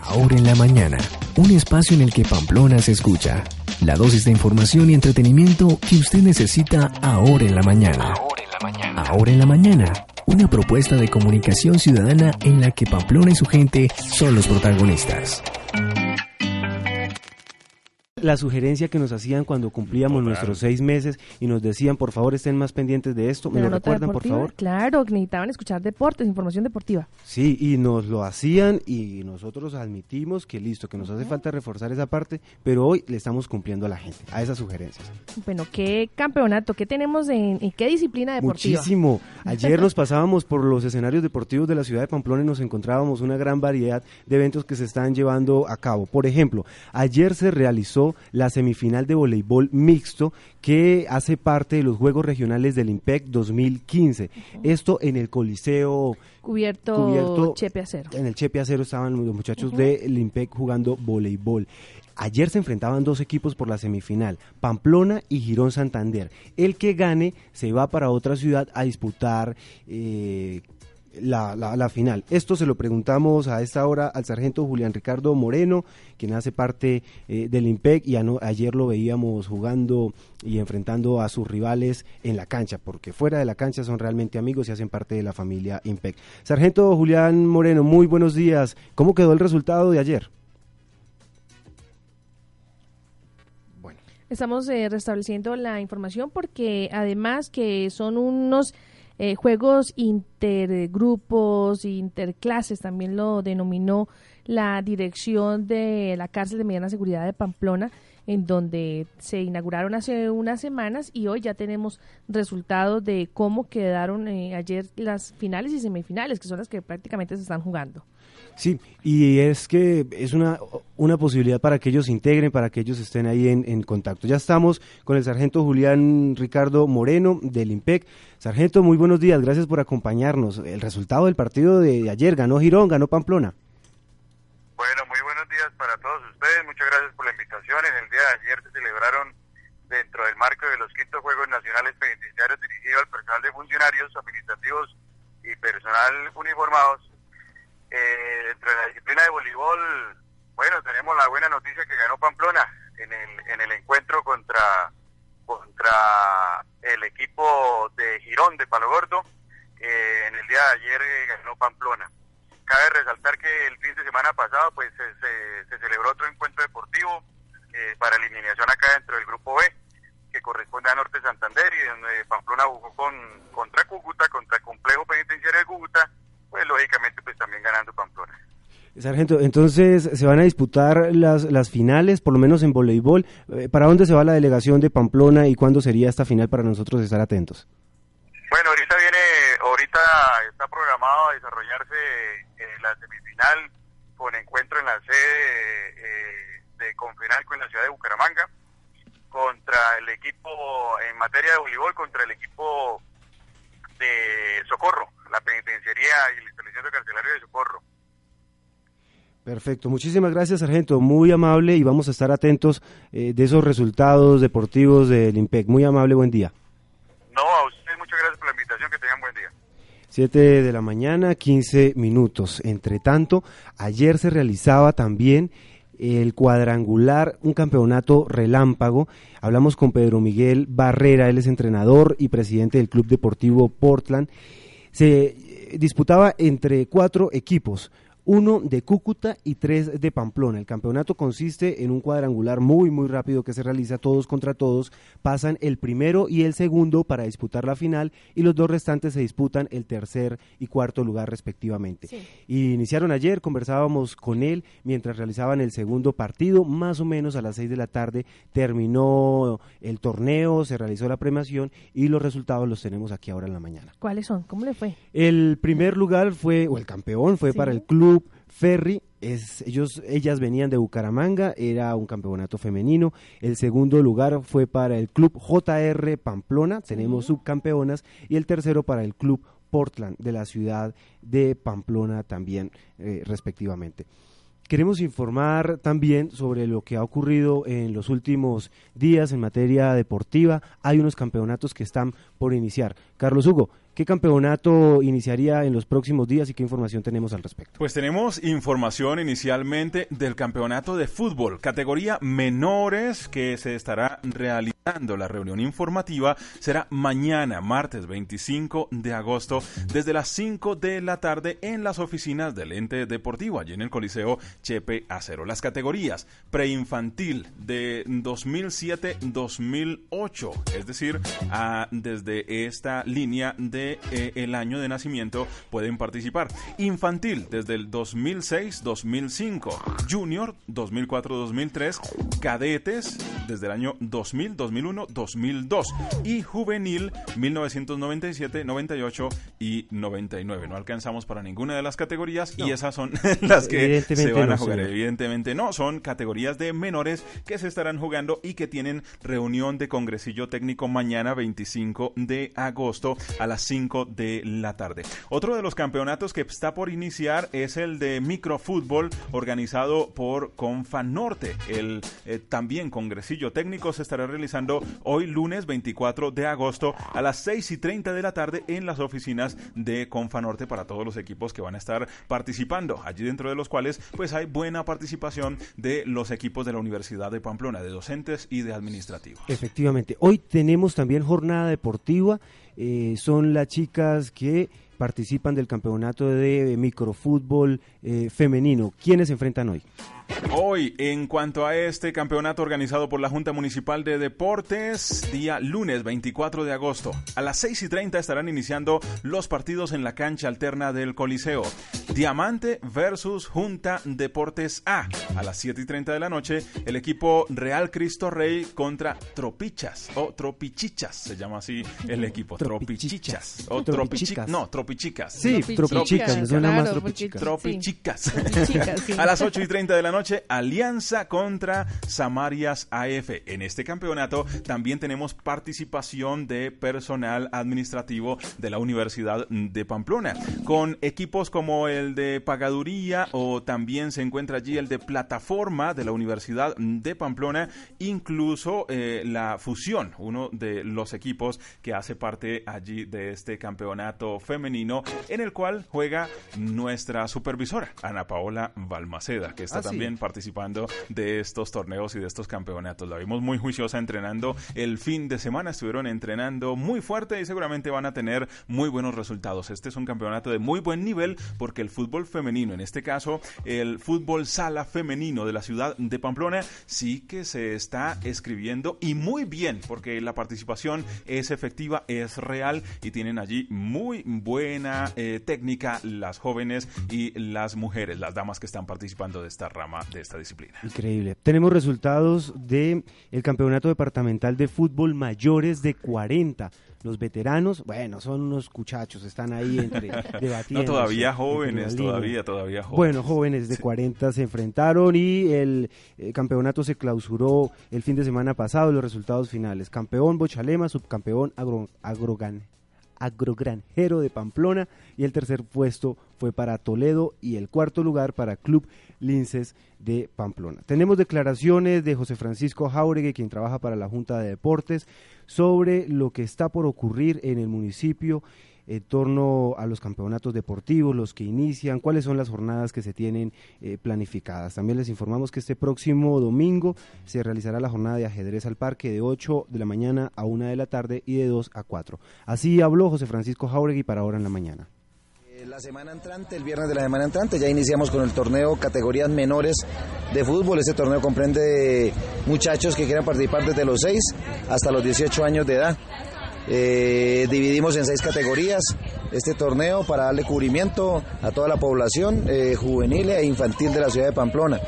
Ahora en la mañana, un espacio en el que Pamplona se escucha. La dosis de información y entretenimiento que usted necesita ahora en la mañana. Ahora en la mañana. Una propuesta de comunicación ciudadana en la que Pamplona y su gente son los protagonistas la sugerencia que nos hacían cuando cumplíamos nuestros seis meses y nos decían, por favor, estén más pendientes de esto. ¿Me lo recuerdan, por favor? Claro, necesitaban escuchar deportes, información deportiva. Sí, y nos lo hacían y nosotros admitimos que listo, que nos hace falta reforzar esa parte, pero hoy le estamos cumpliendo a la gente, a esas sugerencias. Bueno, ¿qué campeonato? ¿Qué tenemos en, qué disciplina deportiva? Muchísimo. Ayer nos pasábamos por los escenarios deportivos de la ciudad de Pamplona y nos encontrábamos una gran variedad de eventos que se están llevando a cabo. Por ejemplo, ayer se realizó la semifinal de voleibol mixto que hace parte de los Juegos Regionales del IMPEC 2015. Esto en el Coliseo cubierto, Chepe Acero. En el Chepe Acero estaban los muchachos del IMPEC jugando voleibol. Ayer se enfrentaban dos equipos por la semifinal, Pamplona y Girón Santander. El que gane se va para otra ciudad a disputar eh, la, la, final. Esto se lo preguntamos a esta hora al sargento Julián Ricardo Moreno, quien hace parte eh, del IMPEC y ayer lo veíamos jugando y enfrentando a sus rivales en la cancha, porque fuera de la cancha son realmente amigos y hacen parte de la familia IMPEC. Sargento Julián Moreno, muy buenos días. ¿Cómo quedó el resultado de ayer? Bueno. Estamos eh, restableciendo la información porque además que son unos eh, juegos intergrupos, interclases, también lo denominó la dirección de la cárcel de mediana seguridad de Pamplona, en donde se inauguraron hace unas semanas y hoy ya tenemos resultados de cómo quedaron eh, ayer las finales y semifinales, que son las que prácticamente se están jugando. Sí, y es que es una, una posibilidad para que ellos se integren, para que ellos estén ahí en, contacto. Ya estamos con el sargento Julián Ricardo Moreno del IMPEC. Sargento, muy buenos días, gracias por acompañarnos. El resultado del partido de, ayer, ganó Girón, ganó Pamplona. Bueno, muy buenos días para todos muchas gracias por la invitación. En el día de ayer se celebraron dentro del marco de los quintos Juegos Nacionales Penitenciarios dirigidos al personal de funcionarios administrativos y personal uniformados eh, dentro de la disciplina de voleibol, bueno, tenemos la buena noticia que ganó Pamplona en el, en el encuentro contra, contra el equipo de Girón de Palo Gordo. Eh, en el día de ayer eh, ganó Pamplona. Cabe resaltar que el fin de semana pasado pues se, se, celebró otro encuentro deportivo eh, para eliminación acá dentro del grupo B, que corresponde a Norte Santander y donde Pamplona jugó con, contra Cúcuta, contra el complejo penitenciario de Cúcuta pues lógicamente pues también ganando Pamplona. Sargento, entonces se van a disputar las, las finales, por lo menos en voleibol. Eh, ¿Para dónde se va la delegación de Pamplona y cuándo sería esta final para nosotros estar atentos? Bueno, ahorita viene, ahorita está programado a desarrollarse eh, la semifinal con encuentro en la sede eh, de Confenalco en la ciudad de Bucaramanga contra el equipo en materia de voleibol contra el equipo de Socorro la penitenciaría y el establecimiento carcelario de Socorro. Perfecto, muchísimas gracias Sargento, muy amable y vamos a estar atentos eh, de esos resultados deportivos del IMPEC. Muy amable, buen día. No, a usted muchas gracias por la invitación, que tengan buen día. 7 de la mañana, 15 minutos. Entre tanto, ayer se realizaba también el cuadrangular, un campeonato relámpago. Hablamos con Pedro Miguel Barrera, él es entrenador y presidente del Club Deportivo Portland se disputaba entre cuatro equipos uno de Cúcuta y tres de Pamplona. El campeonato consiste en un cuadrangular muy, muy rápido que se realiza todos contra todos. Pasan el primero y el segundo para disputar la final y los dos restantes se disputan el tercer y cuarto lugar respectivamente. Y iniciaron ayer, conversábamos con él mientras realizaban el segundo partido, más o menos a las seis de la tarde terminó el torneo, se realizó la premiación y los resultados los tenemos aquí ahora en la mañana. ¿Cuáles son? ¿Cómo le fue? El primer lugar fue, o el campeón fue para el club Ferry. Es, ellos, ellas venían de Bucaramanga, era un campeonato femenino. El segundo lugar fue para el club JR Pamplona, tenemos subcampeonas, y el tercero para el club Portland de la ciudad de Pamplona también, eh, respectivamente. Queremos informar también sobre lo que ha ocurrido en los últimos días en materia deportiva. Hay unos campeonatos que están por iniciar. Carlos Hugo, ¿Qué campeonato iniciaría en los próximos días y qué información tenemos al respecto? Pues tenemos información inicialmente del campeonato de fútbol, categoría menores que se estará realizando. La reunión informativa será mañana, martes 25 de agosto, desde las 5 de la tarde en las oficinas del ente deportivo, allí en el Coliseo Chepe Acero. Las categorías preinfantil de 2007-2008, es decir, desde esta línea de eh, el año de nacimiento pueden participar. Infantil desde el 2006-2005, Junior 2004-2003, Cadetes desde el año 2000, 2001, 2002 y Juvenil 1997, 98 y 99. No alcanzamos para ninguna de las categorías y esas son las que se van a jugar. Evidentemente no, son categorías de menores que se estarán jugando y que tienen reunión de congresillo técnico mañana 25 de agosto a las 5 de la tarde. Otro de los campeonatos que está por iniciar es el de microfútbol organizado por Confa Norte. El eh, también técnico se estará realizando hoy lunes 24 de agosto a las 6 y 30 de la tarde en las oficinas de Confa Norte para todos los equipos que van a estar participando. Allí dentro de los cuales pues hay buena participación de los equipos de la Universidad de Pamplona, de docentes y de administrativos. Efectivamente, hoy tenemos también jornada deportiva eh, son las chicas que participan del campeonato de microfútbol eh, femenino. ¿Quiénes se enfrentan hoy? Hoy, en cuanto a este campeonato organizado por la Junta Municipal de Deportes, día lunes 24 de agosto, a las 6 y 30 estarán iniciando los partidos en la cancha alterna del Coliseo. Diamante versus Junta Deportes A. A las 7 y 30 de la noche, el equipo Real Cristo Rey contra Tropichas o Tropichichas, se llama así el equipo. Tropichichas. O Tropichicas. No, Tropichicas. Sí, Tropichicas, me suena más Tropichicas. Tropichicas. A las 8 y 30 de la noche, Alianza contra Samarias AF. En este campeonato también tenemos participación de personal administrativo de la Universidad de Pamplona, con equipos como el de Pagaduría o también se encuentra allí el de Plataforma de la Universidad de Pamplona, incluso eh, la Fusión, uno de los equipos que hace parte allí de este campeonato femenino, en el cual juega nuestra supervisora, Ana Paola Balmaceda, que está también participando de estos torneos y de estos campeonatos. La vimos muy juiciosa entrenando el fin de semana, estuvieron entrenando muy fuerte y seguramente van a tener muy buenos resultados. Este es un campeonato de muy buen nivel porque el fútbol femenino, en este caso el fútbol sala femenino de la ciudad de Pamplona, sí que se está escribiendo y muy bien porque la participación es efectiva, es real y tienen allí muy buena eh, técnica las jóvenes y las mujeres, las damas que están participando de esta rama de esta disciplina. Increíble. Tenemos resultados del el Campeonato Departamental de Fútbol Mayores de 40. Los veteranos, bueno, son unos cuchachos, están ahí entre debatiendo. No, todavía jóvenes, todavía, todavía jóvenes. Bueno, jóvenes de 40 se enfrentaron y el, eh, campeonato se clausuró el fin de semana pasado, los resultados finales. Campeón Bochalema, subcampeón agro, Agrogan agrogranjero de Pamplona y el tercer puesto fue para Toledo y el cuarto lugar para Club Linces de Pamplona. Tenemos declaraciones de José Francisco Jauregui, quien trabaja para la Junta de Deportes, sobre lo que está por ocurrir en el municipio en torno a los campeonatos deportivos, los que inician, cuáles son las jornadas que se tienen eh, planificadas. También les informamos que este próximo domingo se realizará la jornada de ajedrez al parque de 8 de la mañana a 1 de la tarde y de 2 a 4. Así habló José Francisco Jauregui para ahora en la mañana eh, la semana entrante, el viernes de la semana entrante, ya iniciamos con el torneo categorías menores de fútbol. Este torneo comprende muchachos que quieran participar desde los 6 hasta los 18 años de edad. Eh, dividimos en seis categorías este torneo para darle cubrimiento a toda la población eh, juvenil e infantil de la ciudad de Pamplona.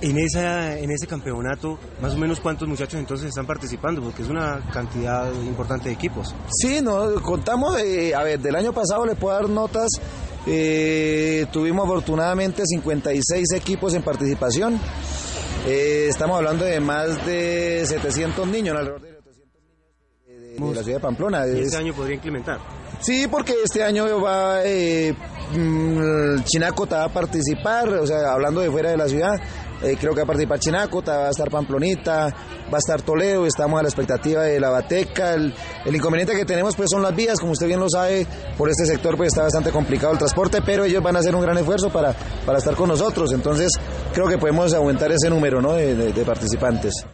En, esa, en ese campeonato, más o menos cuántos muchachos entonces están participando, porque es una cantidad importante de equipos. Sí, no, contamos, a ver, del año pasado le puedo dar notas Eh, tuvimos afortunadamente 56 equipos en participación. Eh, estamos hablando de más de 700 niños, alrededor de 700 niños de, la ciudad de Pamplona. este año podría implementar? Sí, porque este año va eh, mm, Chinaco va a participar, o sea, hablando de fuera de la ciudad, eh, creo que va a participar Chinaco, va a estar Pamplonita, va a estar Toledo, estamos a la expectativa de la Bateca. El, inconveniente que tenemos pues son las vías, como usted bien lo sabe, por este sector pues está bastante complicado el transporte, pero ellos van a hacer un gran esfuerzo para, para estar con nosotros, entonces creo que podemos aumentar ese número ¿no? de participantes.